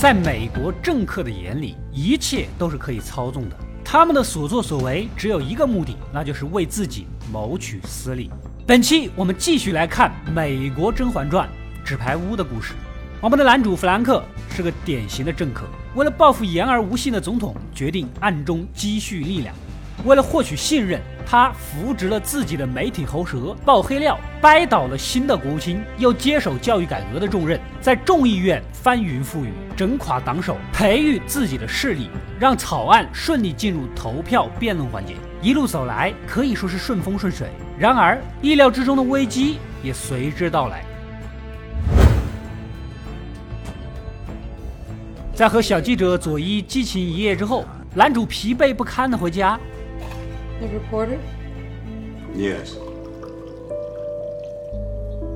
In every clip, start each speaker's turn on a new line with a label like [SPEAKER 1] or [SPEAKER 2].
[SPEAKER 1] 在美国政客的眼里，一切都是可以操纵的。他们的所作所为只有一个目的，那就是为自己谋取私利。本期我们继续来看《美国甄嬛传》纸牌屋的故事。我们的男主弗兰克是个典型的政客，为了报复言而无信的总统，决定暗中积蓄力量。为了获取信任，他扶植了自己的媒体喉舌，爆黑料，掰倒了新的国务卿，又接手教育改革的重任，在众议院翻云覆雨，整垮党首，培育自己的势力，让草案顺利进入投票辩论环节。一路走来，可以说是顺风顺水。然而，意料之中的危机也随之到来。在和小记者佐伊激情一夜之后，男主疲惫不堪的回家。
[SPEAKER 2] The reporter?
[SPEAKER 3] Yes.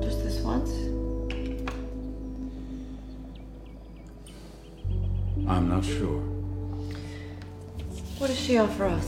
[SPEAKER 2] Just this once?
[SPEAKER 3] I'm not sure.
[SPEAKER 2] What does she offer us?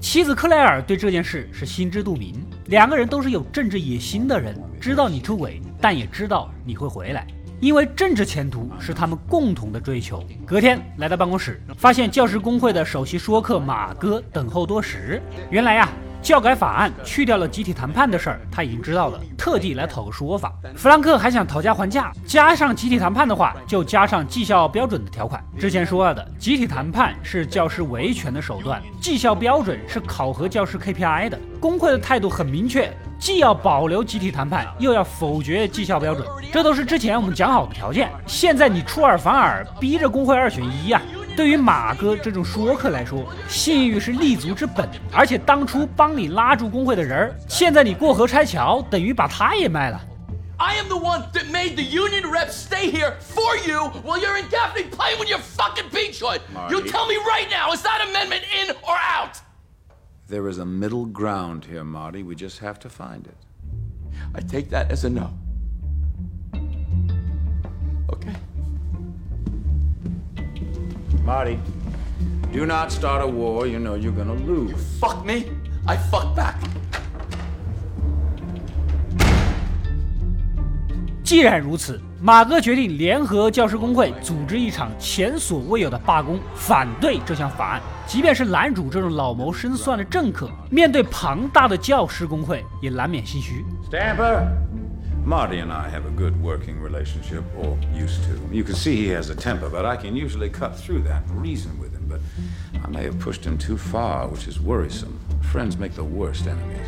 [SPEAKER 1] 妻子克莱尔对这件事是心知肚明，两个人都是有政治野心的人，知道你出轨，但也知道你会回来。因为政治前途是他们共同的追求。隔天来到办公室，发现教师工会的首席说客马哥等候多时。原来呀，教改法案去掉了集体谈判的事儿，他已经知道了，特地来讨个说法。弗兰克还想讨价还价，加上集体谈判的话，就加上绩效标准的条款。之前说了的，集体谈判是教师维权的手段，绩效标准是考核教师 KPI 的。工会的态度很明确。既要保留集体谈判，又要否决绩效标准，这都是之前我们讲好的条件。现在你出尔反尔，逼着工会二选一呀！对于马哥这种说客来说，信誉是立足之本，而且当初帮你拉住工会的人，现在你过河拆桥，等于把他也卖了。
[SPEAKER 4] I am the one that made the union reps stay here for you while you're in Gaffney playing with your fucking beachhood. You tell me right now, is that amendment in or out?
[SPEAKER 3] There is a middle ground here, Marty. We just have to find it.
[SPEAKER 4] I take that as a no. Okay.
[SPEAKER 3] Marty, do not start a war. You know you're gonna lose.
[SPEAKER 4] You Fuck me, I fuck back.
[SPEAKER 1] 既然如此，马哥决定联合教师工会组织一场前所未有的罢工，反对这项法案。即便是男主这种老谋深算的政客，面对庞大的教师工会，也难免心虚。
[SPEAKER 3] Stamper, Marty and I have a good working relationship, or used to. You can see he has a temper, but I can usually cut through that and reason with him. But I may have pushed him too far, which is worrisome. Friends make the worst enemies.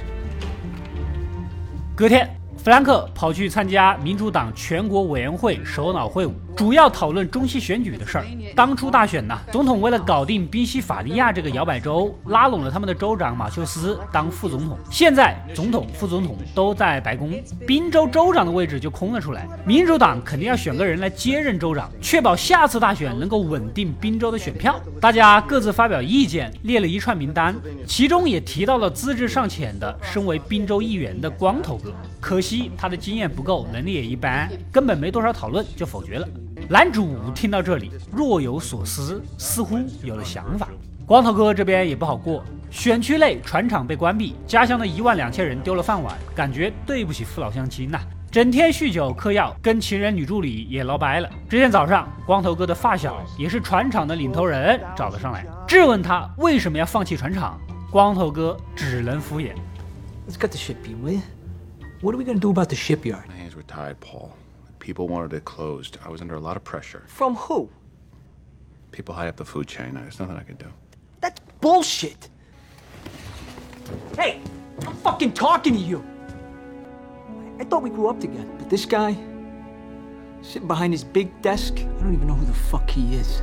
[SPEAKER 1] 隔天。弗兰克跑去参加民主党全国委员会首脑会晤， 主要讨论中期选举的事儿。当初大选呢，总统为了搞定宾夕法尼亚这个摇摆州，拉拢了他们的州长马修斯当副总统。现在总统、副总统都在白宫，宾州州长的位置就空了出来。民主党肯定要选个人来接任州长，确保下次大选能够稳定宾州的选票。大家各自发表意见，列了一串名单，其中也提到了资质尚浅的身为宾州议员的光头哥。可惜。他的经验不够，能力也一般，根本没多少讨论就否决了。男主听到这里若有所思，似乎有了想法。光头哥这边也不好过，选区内船厂被关闭，家乡的一万两千人丢了饭碗，感觉对不起父老乡亲呐。整天酗酒嗑药，跟情人女助理也闹掰了。这天早上，光头哥的发小也是船厂的领头人找了上来，质问他为什么要放弃船厂。光头哥只能敷衍。
[SPEAKER 5] What are we gonna do about the shipyard?
[SPEAKER 3] My hands were tied, Paul. People wanted it closed. I was under a lot of pressure.
[SPEAKER 5] From who?
[SPEAKER 3] People high up the food chain. There's nothing I could do.
[SPEAKER 5] That's bullshit. Hey, I'm fucking talking to you. I thought we grew up together, but this guy, sitting behind his big desk, I don't even know who the fuck he is.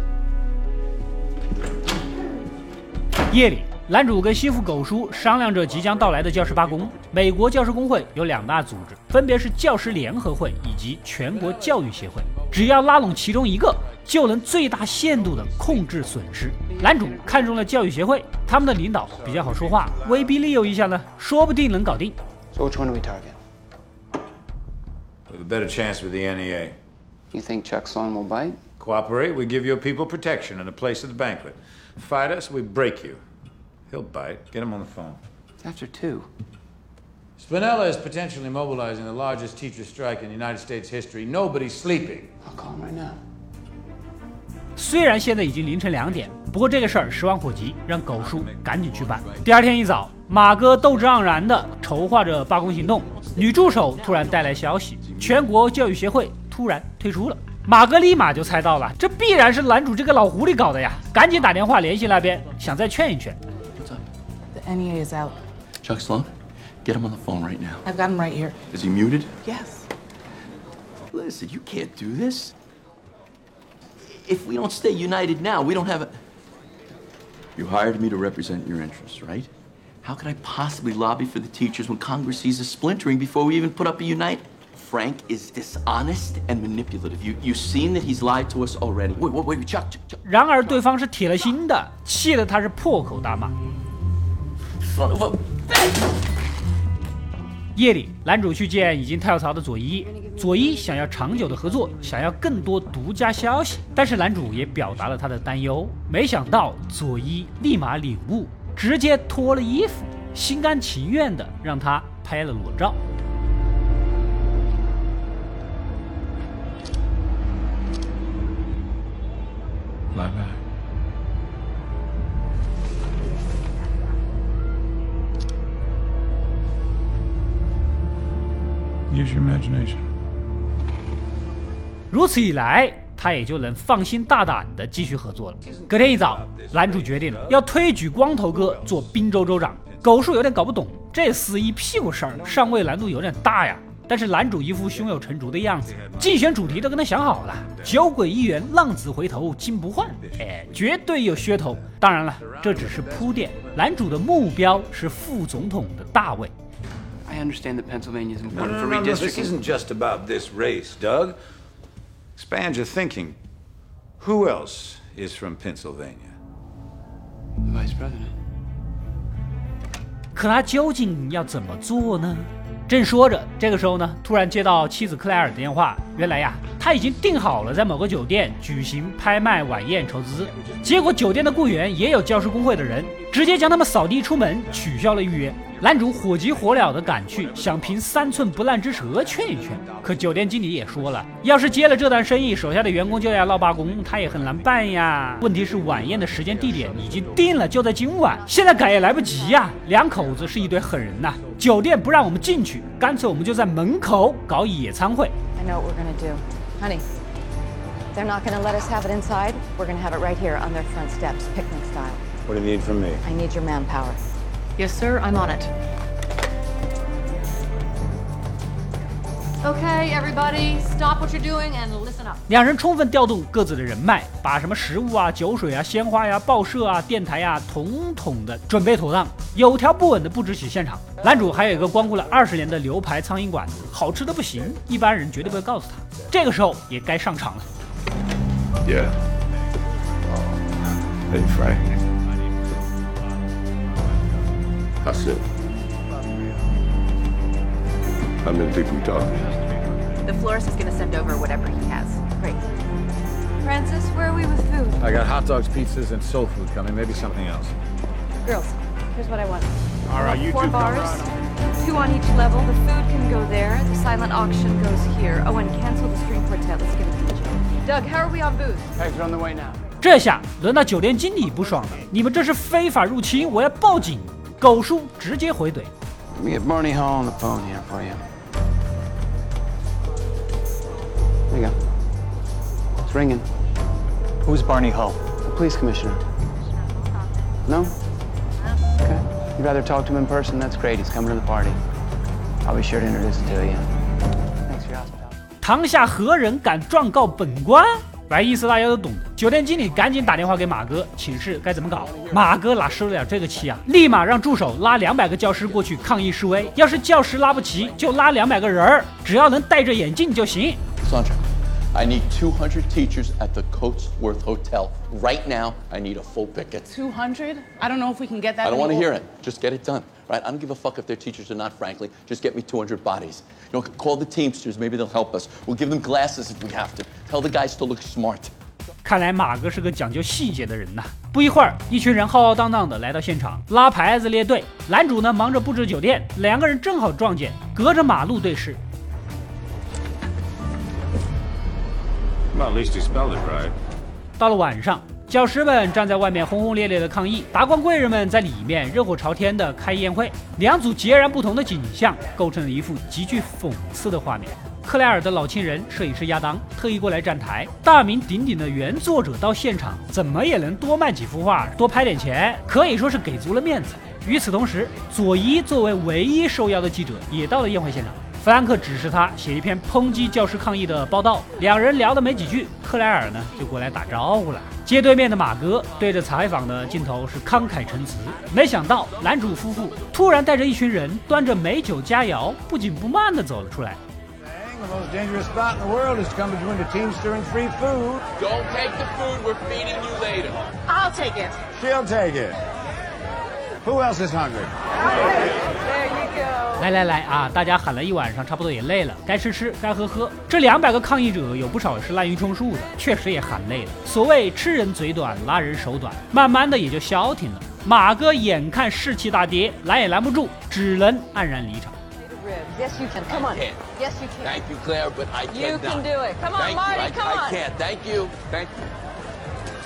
[SPEAKER 1] 夜里，男主跟心腹狗叔商量着即将到来的教师罢工。美国教师工会有两大组织，分别是教师联合会以及全国教育协会。只要拉拢其中一个，就能最大限度地控制损失。男主看中了教育协会，他们的领导比较好说话，威逼利诱一下呢，说不定能搞定。
[SPEAKER 6] So which one are we targeting?
[SPEAKER 3] With a better chance with the NEA.
[SPEAKER 6] You think Chuck Sloan will bite?
[SPEAKER 3] Cooperate, we give your people protection and a place at the banquet. Fight us, we break you. He'll bite. Get him on the phone.
[SPEAKER 6] After two.
[SPEAKER 3] Spinella is potentially mobilizing the largest teacher strike in United States history. Nobody's sleeping.
[SPEAKER 6] I'll call him right now.
[SPEAKER 1] 虽然现在已经凌晨两点，不过这个事儿十万火急，让狗叔赶紧去办。第二天一早，马哥斗志盎然地筹划着罢工行动，女助手突然带来消息，全国教育协会突然退出了。马哥立马就猜到了，这必然是男主这个老狐狸搞的呀！赶紧打电话联系那边，想再劝一劝。
[SPEAKER 7] The NEA is out.
[SPEAKER 8] Chuck Sloan, get him on the phone right now.
[SPEAKER 7] I've got him right here.
[SPEAKER 8] Is he muted?
[SPEAKER 7] Yes.
[SPEAKER 8] Listen, you can't do this. If we don't stay united now, we don't have a. You hired me to represent your interests, right? How could I possibly lobby for the teachers when Congress sees us splintering before we even put up a unite? Frank is dishonest and manipulative. You you've seen that he's lied to us already. Wait, wait, wait, Chuck, Chuck, Chuck
[SPEAKER 1] 然而对方是铁了心的，气得他是破口大骂。
[SPEAKER 8] Son of a bitch!
[SPEAKER 1] 夜里，男主去见已经跳槽的佐伊。佐伊想要长久的合作，想要更多独家消息，但是男主也表达了他的担忧。没想到佐伊立马领悟，直接脱了衣服，心甘情愿的让他拍了裸照。
[SPEAKER 3] Use your imagination.
[SPEAKER 1] 如此一来，他也就能放心大胆的继续合作了。隔天一早，男主决定了要推举光头哥做滨州州长。狗叔有点搞不懂，这死一屁股事儿，上位难度有点大呀。但是男主一副胸有成竹的样子，竞选主题都跟他想好了：酒鬼议员，浪子回头金不换。哎，绝对有噱头。当然了，这只是铺垫，男主的目标是副总统的大位。
[SPEAKER 6] I understand that Pennsylvania is
[SPEAKER 3] No,
[SPEAKER 6] important
[SPEAKER 3] no,
[SPEAKER 6] for
[SPEAKER 3] no, this
[SPEAKER 6] redistricting.
[SPEAKER 3] isn't just about this race, Doug. Expand your thinking. Who else is from Pennsylvania?
[SPEAKER 6] The vice president.
[SPEAKER 1] 可他究竟要怎么做呢？正说着，这个时候呢，突然接到妻子克莱尔的电话。原来呀，他已经订好了在某个酒店举行拍卖晚宴筹资。结果酒店的雇员也有教师工会的人，直接将他们扫地出门，取消了预约。男主火急火燎的赶去，想凭三寸不烂之舌劝一劝。可酒店经理也说了，要是接了这单生意，手下的员工就要闹罢工，他也很难办呀。问题是晚宴的时间地点已经定了，就在今晚，现在改也来不及呀。两口子是一堆狠人呐，酒店不让我们进去，干脆我们就在门口搞野餐会。
[SPEAKER 9] I know what we're gonna do. Honey, they're not gonna let us have it inside. We're gonna have it right here on their front steps, picnic style.
[SPEAKER 3] What do you need from me?
[SPEAKER 9] I need your manpower.
[SPEAKER 2] Yes, sir, I'm on it. Okay, everybody, stop what you're doing and listen up.
[SPEAKER 1] 两人充分调动各自的人脉，把什么食物啊、酒水啊、鲜花呀、报社啊、电台呀，统统的准备妥当，有条不紊的布置起现场。男主还有一个光顾了二十年的牛排苍蝇馆子，好吃的不行，一般人绝对不会告诉他。这个时候也该上场了。
[SPEAKER 3] Yeah. Hey, Frank.
[SPEAKER 8] That's it. I didn't think we talked.
[SPEAKER 7] The florist is gonna send over whatever he has.
[SPEAKER 9] Great. Francis, where are we with food?
[SPEAKER 3] I got hot dogs, pizzas, and soul food coming. Maybe something else.
[SPEAKER 9] Girls, here's what I want.
[SPEAKER 10] All right, you
[SPEAKER 9] Four
[SPEAKER 10] two come
[SPEAKER 9] bars,
[SPEAKER 10] right
[SPEAKER 9] two on each level. The food can go there. The silent auction goes here. Oh, and cancel the string quartet. Let's get a DJ. Doug, how are we on booze?
[SPEAKER 6] Tags are on the way now.
[SPEAKER 1] 这下轮到酒店经理不爽了，你们这是非法入侵，我要报警！ 狗叔直接回怼。
[SPEAKER 6] Let me get Barney Hall on the phone here for you. There you go. It's ringing.
[SPEAKER 10] Who's Barney Hull?
[SPEAKER 6] The police commissioner. No? Okay. You'd rather talk to him in person? That's great. He's coming to the party. I'll be sure to introduce him to you. Thanks for your hospitality.
[SPEAKER 1] 堂下何人敢状告本官？ 反正意思大家都懂的。酒店经理赶紧打电话给马哥，请示该怎么搞。马哥哪受得了这个气啊？立马让助手拉两百个教师过去抗议示威。要是教师拉不齐，就拉两百个人儿，只要能戴着眼镜就行。
[SPEAKER 8] Sandra, I need 200 teachers at the Coatsworth Hotel. Right now, I need a full picket.
[SPEAKER 7] 200? I don't know if we can get that.
[SPEAKER 8] I don't want to hear it. Just get it done. Right? I don't give a fuck if they're teachers or not, frankly. Just get me 200 bodies. You know, call the Teamsters. Maybe they'll help us. We'll give them glasses if we have to. Tell the guys to look smart.
[SPEAKER 1] 看来马哥是个讲究细节的人呐。不一会儿，一群人浩浩荡荡的来到现场，拉牌子列队。男主呢忙着布置酒店，两个人正好撞见，隔着马路对视。
[SPEAKER 3] Well, at least he spelled it right.
[SPEAKER 1] 到了晚上， 教师们站在外面轰轰烈烈的抗议，达官贵人们在里面热火朝天的开宴会。两组截然不同的景象，构成了一幅极具讽刺的画面。克莱尔的老情人摄影师亚当特意过来站台，大名鼎鼎的原作者到现场，怎么也能多卖几幅画，多拍点钱，可以说是给足了面子。与此同时，佐伊作为唯一受邀的记者也到了宴会现场。弗兰克指示他写一篇抨击教师抗议的报道，两人聊的没几句，克莱尔呢就过来打招呼了。街对面的马哥对着采访的镜头是慷慨陈词，没想到男主夫妇突然带着一群人，端着美酒佳肴，不紧不慢地走了出来。
[SPEAKER 11] The most dangerous spot in the world is to come between the teamster and free food.
[SPEAKER 4] Don't take the food. We're feeding you later.
[SPEAKER 7] I'll take it.
[SPEAKER 11] She'll take it. Who else is hungry?
[SPEAKER 1] 来来来啊！大家喊了一晚上，差不多也累了，该吃吃，该喝喝。这两百个抗议者有不少是滥竽充数的，确实也喊累了。所谓吃人嘴短，拉人手短，慢慢的也就消停了。马哥眼看士气大跌，拦也拦不住，只能黯然离场。
[SPEAKER 9] Ribs. Yes, you can. Come on. Yes, you can.
[SPEAKER 4] Thank you, Claire, but I
[SPEAKER 9] You can do it. Come on, Marty, come on.
[SPEAKER 4] I can't. Thank you. Thank you.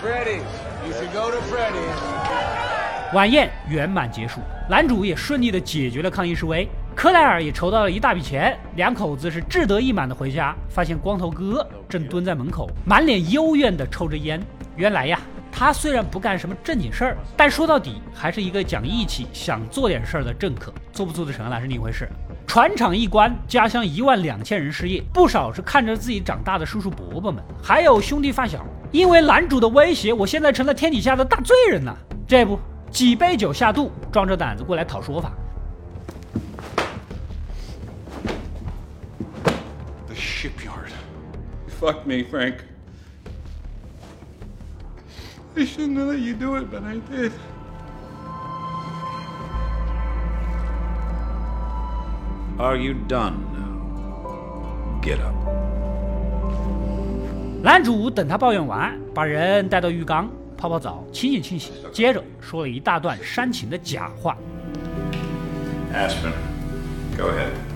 [SPEAKER 11] Freddy's. You should go to Freddy's.
[SPEAKER 1] 晚宴圆满结束，男主也顺利的解决了抗议示威，克莱尔也筹到了一大笔钱，两口子是志得意满的回家，发现光头哥正蹲在门口，满脸幽怨的抽着烟。原来呀，他虽然不干什么正经事儿，但说到底还是一个讲义气、想做点事儿的政客，做不做得成那是另一回事。船厂一关，家乡一万两千人失业，不少是看着自己长大的叔叔伯伯们，还有兄弟发小。因为男主的威胁，我现在成了天底下的大罪人呐！这不，几杯酒下肚，壮着胆子过来讨说法。
[SPEAKER 3] shipyard. Fuck me, Frank. I shouldn't have let you do it, but I did. Are you done now? Get up.
[SPEAKER 1] 男主等他抱怨完，把人带到浴缸泡泡澡，清洗清洗，接着说了一大段煽情的假话。
[SPEAKER 3] Aspen, go ahead.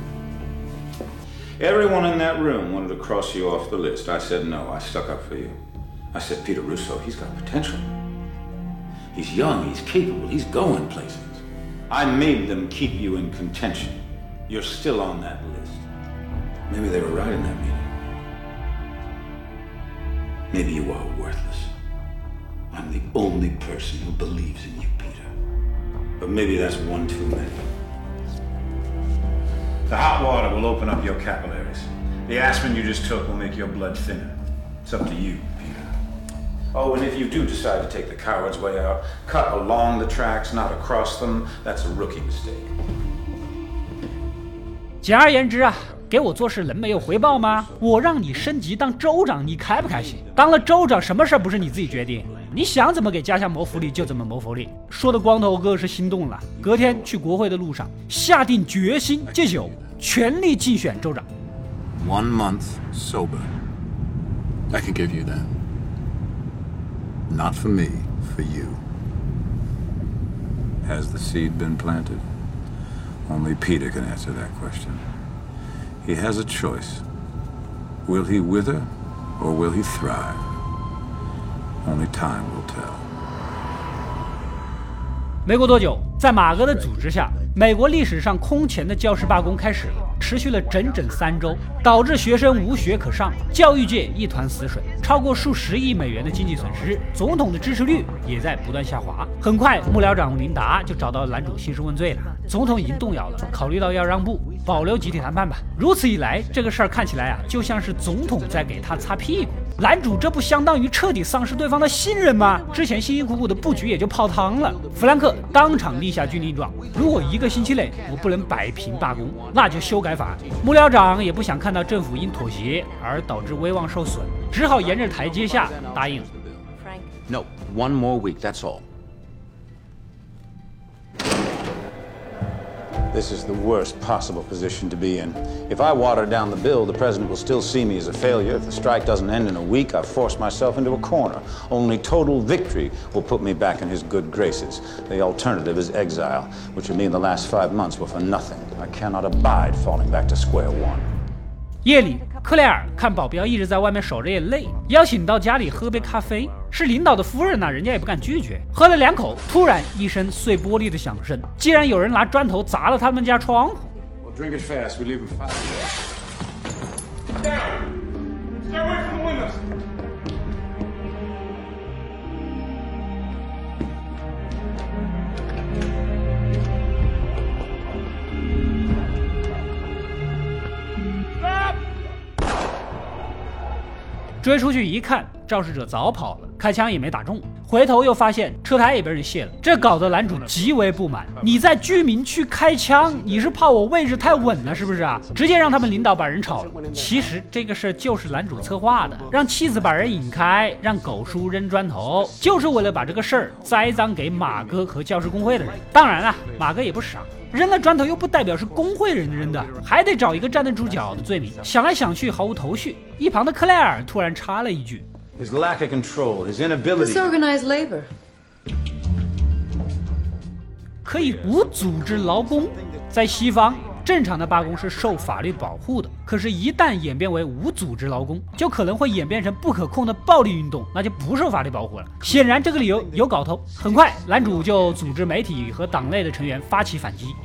[SPEAKER 3] Everyone in that room wanted to cross you off the list. I said no. I stuck up for you. I said, Peter Russo, he's got potential. He's young, he's capable, he's going places. I made them keep you in contention. You're still on that list. Maybe they were right in that meeting. Maybe you are worthless. I'm the only person who believes in you, Peter. But maybe that's one too many. The hot water will open up your capillaries. The aspirin you just took will make your blood thinner. It's up to you, Peter. Oh, and if you do decide to take the coward's way out, cut along the tracks, not across them. That's a rookie mistake.
[SPEAKER 1] 简而言之啊，给我做事能没有回报吗？我让你升级当州长，你开不开心？当了州长，什么事儿不是你自己决定？你想怎么给家乡谋福利就怎么谋福利。说的光头哥是心动了，隔天去国会的路上，下定决心戒酒，全力竞选州长。
[SPEAKER 12] One month sober. I can give you that. Not for me, for you.
[SPEAKER 3] Has the seed been planted? Only Peter can answer that question. He has a choice. Will he wither or will he thrive? Only time will tell.
[SPEAKER 1] 没过多久，在马哥的组织下，美国历史上空前的教师罢工开始了，持续了整整三周，导致学生无学可上，教育界一团死水，超过数十亿美元的经济损失，总统的支持率也在不断下滑。很快，幕僚长琳达就找到男主兴师问罪了，总统已经动摇了，考虑到要让步，保留集体谈判吧。如此一来，这个事儿看起来啊，就像是总统在给他擦屁股。男主这不相当于彻底丧失对方的信任吗？之前辛辛苦苦的布局也就泡汤了。弗兰克当场立下军令状，如果一个星期内我不能摆平罢工，那就修改法案。幕僚长也不想看到政府因妥协而导致威望受损，只好沿着台阶下答应。
[SPEAKER 8] No, one more week, that's all.
[SPEAKER 3] This is the worst possible position to be in. If I water down the bill, the president will still see me as a failure. If the strike doesn't end in a week, I've forced myself into a corner. Only total victory will put me back in his good graces. The alternative is exile, which would mean the last five months were for nothing. I cannot abide falling back to square one.
[SPEAKER 1] 夜里，克莱尔看保镖一直在外面守着也累，邀请到家里喝杯咖啡。是领导的夫人呐、人家也不敢拒绝。喝了两口，突然一声碎玻璃的响声，竟然有人拿砖头砸了他们家窗户。
[SPEAKER 3] Well, drink it fast. We leave
[SPEAKER 1] 追出去一看，肇事者早跑了，开枪也没打中。回头又发现车胎也被人卸了，这搞得男主极为不满。你在居民区开枪，你是怕我位置太稳了是不是啊？直接让他们领导把人炒了。其实这个事儿就是男主策划的，让妻子把人引开，让狗叔扔砖头，就是为了把这个事儿栽赃给马哥和教师工会的人。当然了，马哥也不傻。扔了砖头又不代表是工会人扔的，还得找一个站得住脚的罪名。想来想去毫无头绪。一旁的克莱尔突然插了一句
[SPEAKER 3] His lack of control, his inability.
[SPEAKER 2] Disorganized labor.
[SPEAKER 1] 可以无组织劳工。在西方，正常的罢工是受法律保护的，可是，一旦演变为无组织劳工，就可能会演变成不可控的暴力运动，那就不受法律保护了。显然，这个理由有搞头。很快，男主就组织媒体和党内的成员发起反击。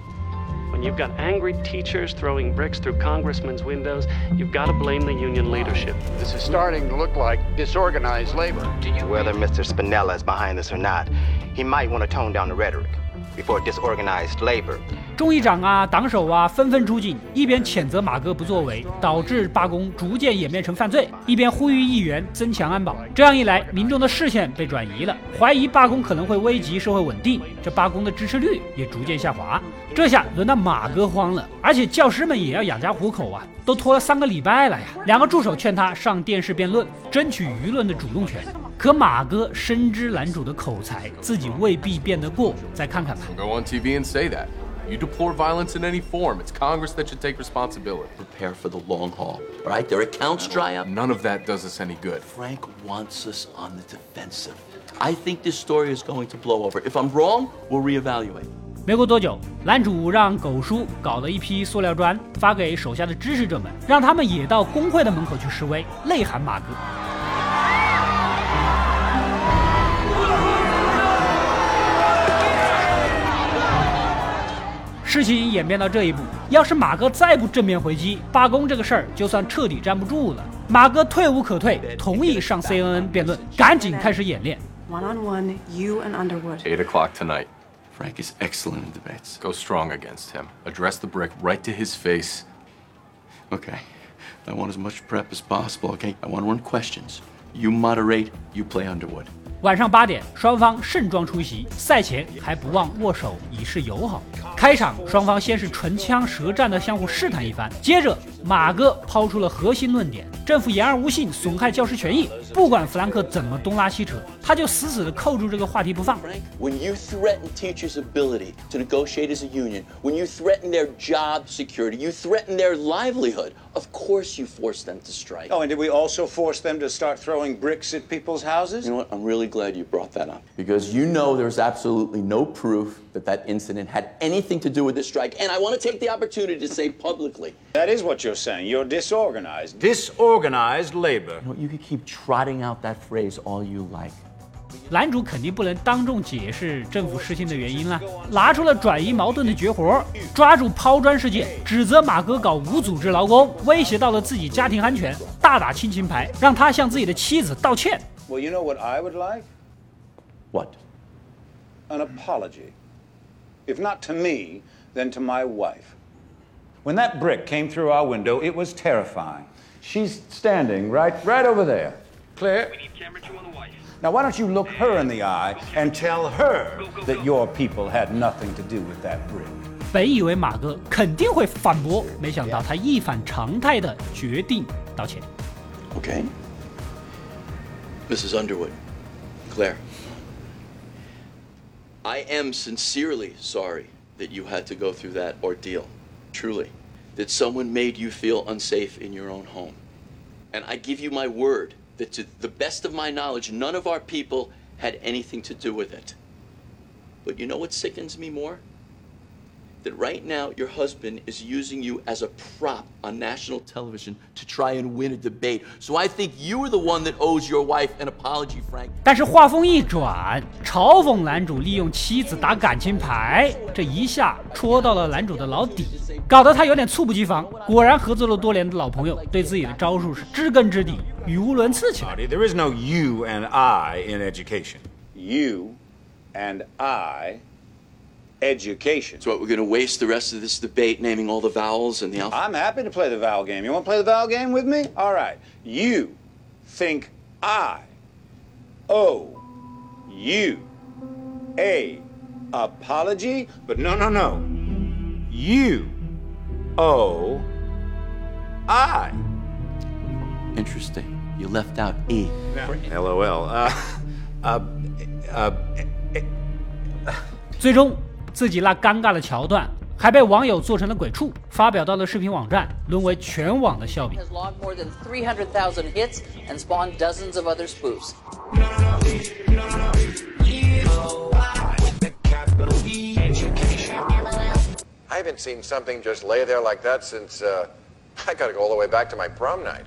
[SPEAKER 13] When you've got angry teachers throwing bricks through congressmen's windows, you've got to blame the union leadership.
[SPEAKER 14] This is starting to look like disorganized labor.
[SPEAKER 15] Whether Mr. Spinella is behind this or not, he might want to tone down the rhetoric before disorganized labor.
[SPEAKER 1] 众议长啊，党首啊，纷纷出警，一边谴责马哥不作为，导致罢工逐渐演变成犯罪，一边呼吁议员增强安保。这样一来，民众的视线被转移了，怀疑罢工可能会危及社会稳定，这罢工的支持率也逐渐下滑。这下轮到马哥慌了，而且教师们也要养家糊口啊，都拖了三个礼拜了呀。两个助手劝他上电视辩论，争取舆论的主动权。可马哥深知男主的口才，自己未必辩得过，再看看吧。
[SPEAKER 16] Go on TV and say that. You deplore violence in any form. It's Congress that should take responsibility.
[SPEAKER 8] Prepare for the long haul. All right, their accounts dry up.
[SPEAKER 16] None of that does us any good.
[SPEAKER 8] Frank wants us on the defensive. I think this story is going to blow over. If I'm wrong, we'll reevaluate.
[SPEAKER 1] 没过多久，男主让狗叔搞了一批塑料砖，发给手下的支持者们，让他们也到工会的门口去示威，内涵马哥。事情演变到这一步，要是马哥再不正面回击，罢工这个事儿就算彻底站不住了。马哥退无可退，同意上 CNN 辩论，赶紧开始演练。
[SPEAKER 17] One on one, you and Underwood.
[SPEAKER 16] Eight o'clock tonight.
[SPEAKER 8] Frank is excellent in debates.
[SPEAKER 16] Go strong against him. Address the brick right to his face.
[SPEAKER 8] Okay. I want as much prep as possible, okay? I want to run questions. You moderate, you play Underwood.
[SPEAKER 1] 晚上八点，双方盛装出席，赛前还不忘握手以示友好。开场，双方先是唇枪舌战的相互试探一番，接着马哥抛出了核心论点：政府言而无信，损害教师权益。不管弗兰克怎么东拉西扯，他就死死地扣住这个话题不放。
[SPEAKER 8] When you threaten teachers' ability to negotiate as a union, when you threaten their job security, you threaten their livelihood, of course you force them to strike.
[SPEAKER 3] Oh, and did we also force them to start throwing bricks at people's houses?
[SPEAKER 8] You know what? I'm really glad you brought that up. Because you know there's absolutely no proof that that incident had anything to do with this strike. And I want to take the opportunity to say publicly.
[SPEAKER 3] That is what you're saying. You're disorganized. Disorganized labor.
[SPEAKER 8] You, know, you can keep trotting out that phrase all you like.
[SPEAKER 1] 男主肯定不能当众解释政府失信的原因了，拿出了转移矛盾的绝活，抓住抛砖事件，指责马哥搞无组织劳工，威胁到了自己家庭安全，大打亲情牌，让他向自己的妻子道歉。
[SPEAKER 3] Well, you know what I would like?
[SPEAKER 8] What?
[SPEAKER 3] An apology. If not to me, then to my wife. When that brick came through our window, it was terrifying. She's standing right right over there. Claire? Now, why don't you look her in the eye and tell her that your people had nothing to do with that brick?
[SPEAKER 1] 本以为马哥肯定会反驳，没想到他一反常态的决定道歉。
[SPEAKER 8] Okay. Mrs. Underwood, Claire, I am sincerely sorry that you had to go through that ordeal. Truly. That someone made you feel unsafe in your own home. And I give you my word that to the best of my knowledge, none of our people had anything to do with it. But you know what sickens me more? That right now your husband is using you as a prop on national television to try and win a debate. So I think you are the one that owes your wife an apology, Frank.
[SPEAKER 1] 但是话锋一转，嘲讽男主利用妻子打感情牌，这一下戳到了男主的老底，搞得他有点猝不及防。果然，合作了多年的老朋友对自己的招数是知根知底，语无伦次起来。
[SPEAKER 3] There is no you and I in education. You and I education.
[SPEAKER 8] So what, we're going to waste the rest of this debate naming all the vowels and the alphabet?
[SPEAKER 3] I'm happy to play the vowel game. You want to play the vowel game with me? All right. You think I owe you a apology, but no, no, no. You owe I.
[SPEAKER 8] Interesting. You left out E.
[SPEAKER 3] LOL. Uh, uh, uh,
[SPEAKER 1] 最终，自己那尴尬的桥段还被网友做成了鬼畜，发表到了视频网站，沦为全网的笑柄。
[SPEAKER 18] has logged more than 300,000 hits and spawned dozens of other spoofs.
[SPEAKER 14] I haven't seen something just lay there like that since, uh, I gotta go all the way back to my prom night.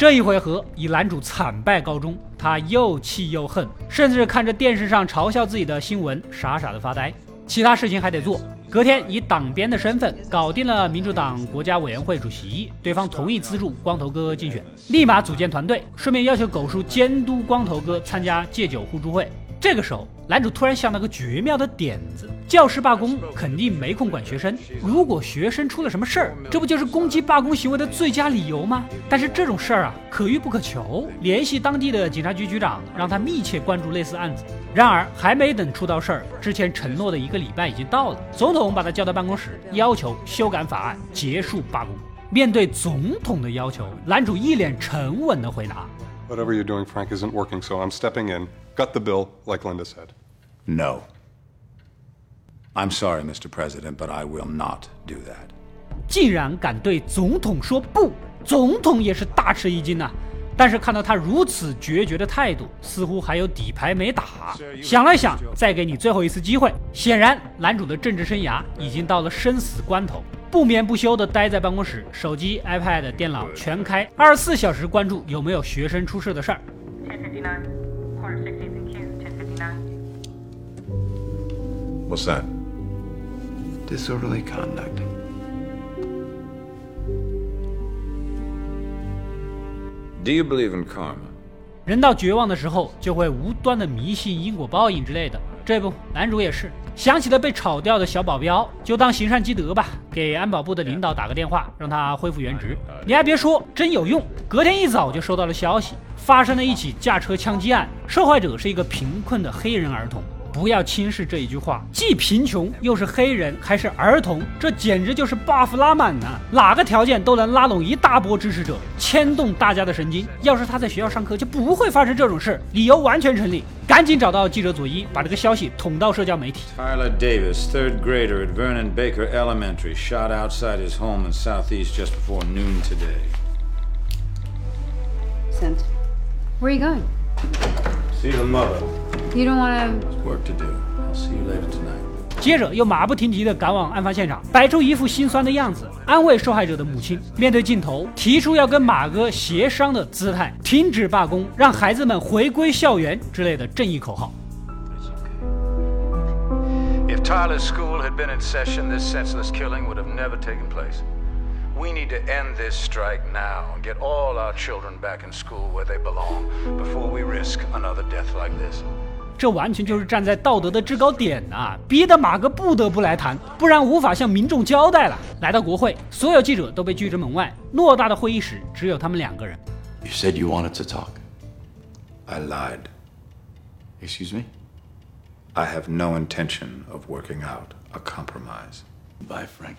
[SPEAKER 1] 这一回合以男主惨败告终，他又气又恨，甚至看着电视上嘲笑自己的新闻，傻傻的发呆。其他事情还得做。隔天以党鞭的身份搞定了民主党国家委员会主席，对方同意资助光头哥竞选，立马组建团队，顺便要求狗叔监督光头哥参加戒酒互助会。这个时候，男主突然想到个绝妙的点子：教师罢工肯定没空管学生，如果学生出了什么事儿，这不就是攻击罢工行为的最佳理由吗？但是这种事儿啊，可遇不可求，联系当地的警察局局长，让他密切关注类似案子。然而，还没等出到事儿，之前承诺的一个礼拜已经到了，总统把他叫到办公室，要求修改法案，结束罢工。面对总统的要求，男主一脸沉稳的回答。
[SPEAKER 19] Whatever you're doing, Frank, isn't working, so I'm stepping in. Gut the bill, like Linda said.
[SPEAKER 3] No. I'm sorry, Mr. President, but I will not do that.
[SPEAKER 1] 竟然敢对总统说不，总统也是大吃一惊呐、但是看到他如此决绝的态度，似乎还有底牌没打。想了想，再给你最后一次机会。显然，男主的政治生涯已经到了生死关头，不眠不休地待在办公室，手机、iPad、电脑全开，二十四小时关注有没有学生出事的事儿。
[SPEAKER 3] What's that?
[SPEAKER 6] Disorderly
[SPEAKER 3] conduct.？Do you believe in karma?
[SPEAKER 1] 人到绝望的时候，就会无端的迷信因果报应之类的。这不，男主也是想起了被炒掉的小保镖，就当行善积德吧，给安保部的领导打个电话，让他恢复原职。你还别说，真有用。隔天一早就收到了消息，发生了一起驾车枪击案，受害者是一个贫困的黑人儿童。不要轻视这一句话，既贫穷又是黑人，还是儿童，这简直就是 buff 拉满呐、哪个条件都能拉拢一大波支持者，牵动大家的神经。要是他在学校上课，就不会发生这种事，理由完全成立。赶紧找到记者佐伊，把这个消息捅到社交媒体。
[SPEAKER 3] Tyler Davis, third grader at Vernon Baker Elementary, shot outside his home in Southeast just before noon today.
[SPEAKER 9] Sent. Where are you going?
[SPEAKER 3] See the mother.
[SPEAKER 9] You don't want to.
[SPEAKER 3] There's work to do. I'll see you later tonight.
[SPEAKER 1] 接着又马不停蹄地赶往案发现场，摆出一副心酸的样子，安慰受害者的母亲。面对镜头，提出要跟马哥协商的姿态，停止罢工，让孩子们回归校园之类的正义口号。
[SPEAKER 3] If Tyler's school had been in session, this senseless killing would have never taken place. We need to end this strike now and get all our children back in school where they belong before we risk another death like this.
[SPEAKER 1] 这完全就是站在道德的制高点呐、逼得马哥不得不来谈，不然无法向民众交代了。来到国会，所有记者都被拒之门外，偌大的会议室只有他们两个人。
[SPEAKER 8] You said you wanted to talk.
[SPEAKER 3] I lied.
[SPEAKER 8] Excuse me?
[SPEAKER 3] I have no intention of working out a compromise.
[SPEAKER 8] Bye, Frank.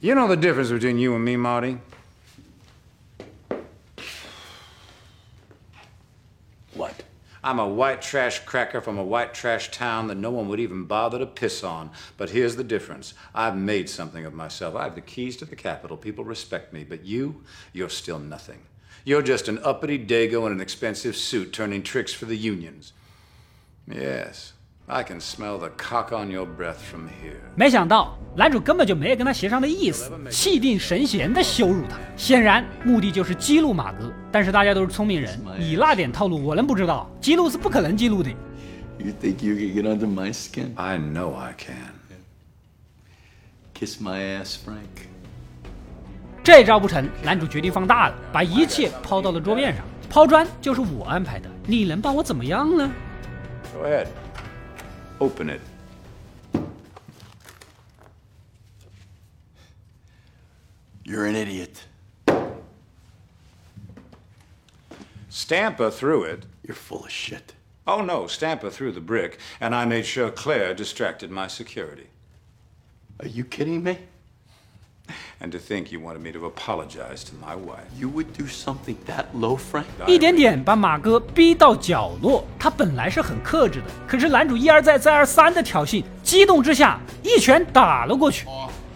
[SPEAKER 3] You know the difference between you and me, Marty? I'm a white trash cracker from a white trash town that no one would even bother to piss on. But here's the difference I've made something of myself. I have the keys to the Capitol. People respect me. But you, you're still nothing. You're just an uppity dago in an expensive suit turning tricks for the unions. Yes, I can smell the cock on your breath from here.
[SPEAKER 1] 没想到男主根本就没有跟他协商的意思，气定神闲的羞辱他，显然目的就是激怒马哥。但是大家都是聪明人，你那点套路我能不知道？激怒是不可能激怒的。
[SPEAKER 8] You think you can get under my skin?
[SPEAKER 3] I know I can.
[SPEAKER 8] Kiss my ass, Frank.
[SPEAKER 1] 这招不成，男主决定放大了，把一切抛到了桌面上。抛砖就是我安排的，你能把我怎么样呢
[SPEAKER 3] ？Go ahead. Open it.
[SPEAKER 8] You're an idiot.
[SPEAKER 3] Stamper threw it.
[SPEAKER 8] You're full of shit.
[SPEAKER 3] Oh no, Stamper threw the brick, and I made sure Claire distracted my security.
[SPEAKER 8] Are you kidding me?
[SPEAKER 3] And to think you wanted me to apologize to my wife.
[SPEAKER 8] You would do something that low, Frank?
[SPEAKER 1] 一点点把马哥逼到角落。他本来是很克制的，可是男主一而再再而三的挑衅，激动之下一拳打了过去。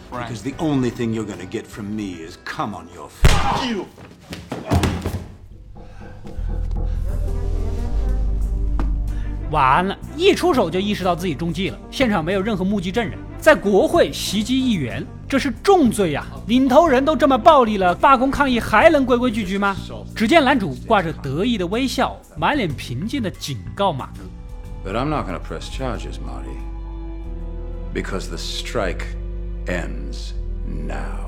[SPEAKER 3] Because the only thing you're gonna get from me is come on your.
[SPEAKER 8] You!
[SPEAKER 1] 完了，一出手就意识到自己中计了。现场没有任何目击证人，在国会袭击议员，这是重罪呀！领头人都这么暴力了，罢工抗议还能规规矩矩吗？只见男主挂着得意的微笑，满脸平静的警告马哥
[SPEAKER 3] But I'm not gonna press charges, Marty. Because the strike ends now.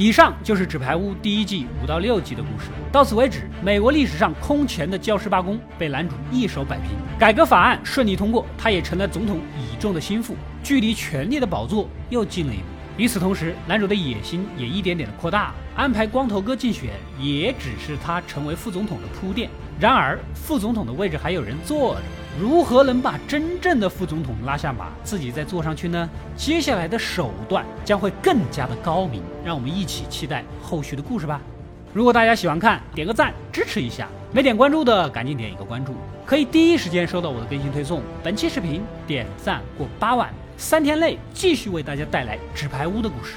[SPEAKER 1] 以上就是《纸牌屋》第一季五到六集的故事。到此为止，美国历史上空前的教师罢工被男主一手摆平，改革法案顺利通过，他也成了总统倚重的心腹，距离权力的宝座又近了一步。与此同时，男主的野心也一点点的扩大，安排光头哥竞选也只是他成为副总统的铺垫。然而，副总统的位置还有人坐着，如何能把真正的副总统拉下马，自己再坐上去呢？接下来的手段将会更加的高明，让我们一起期待后续的故事吧。如果大家喜欢看，点个赞支持一下；没点关注的，赶紧点一个关注，可以第一时间收到我的更新推送。本期视频点赞过八万，三天内继续为大家带来纸牌屋的故事。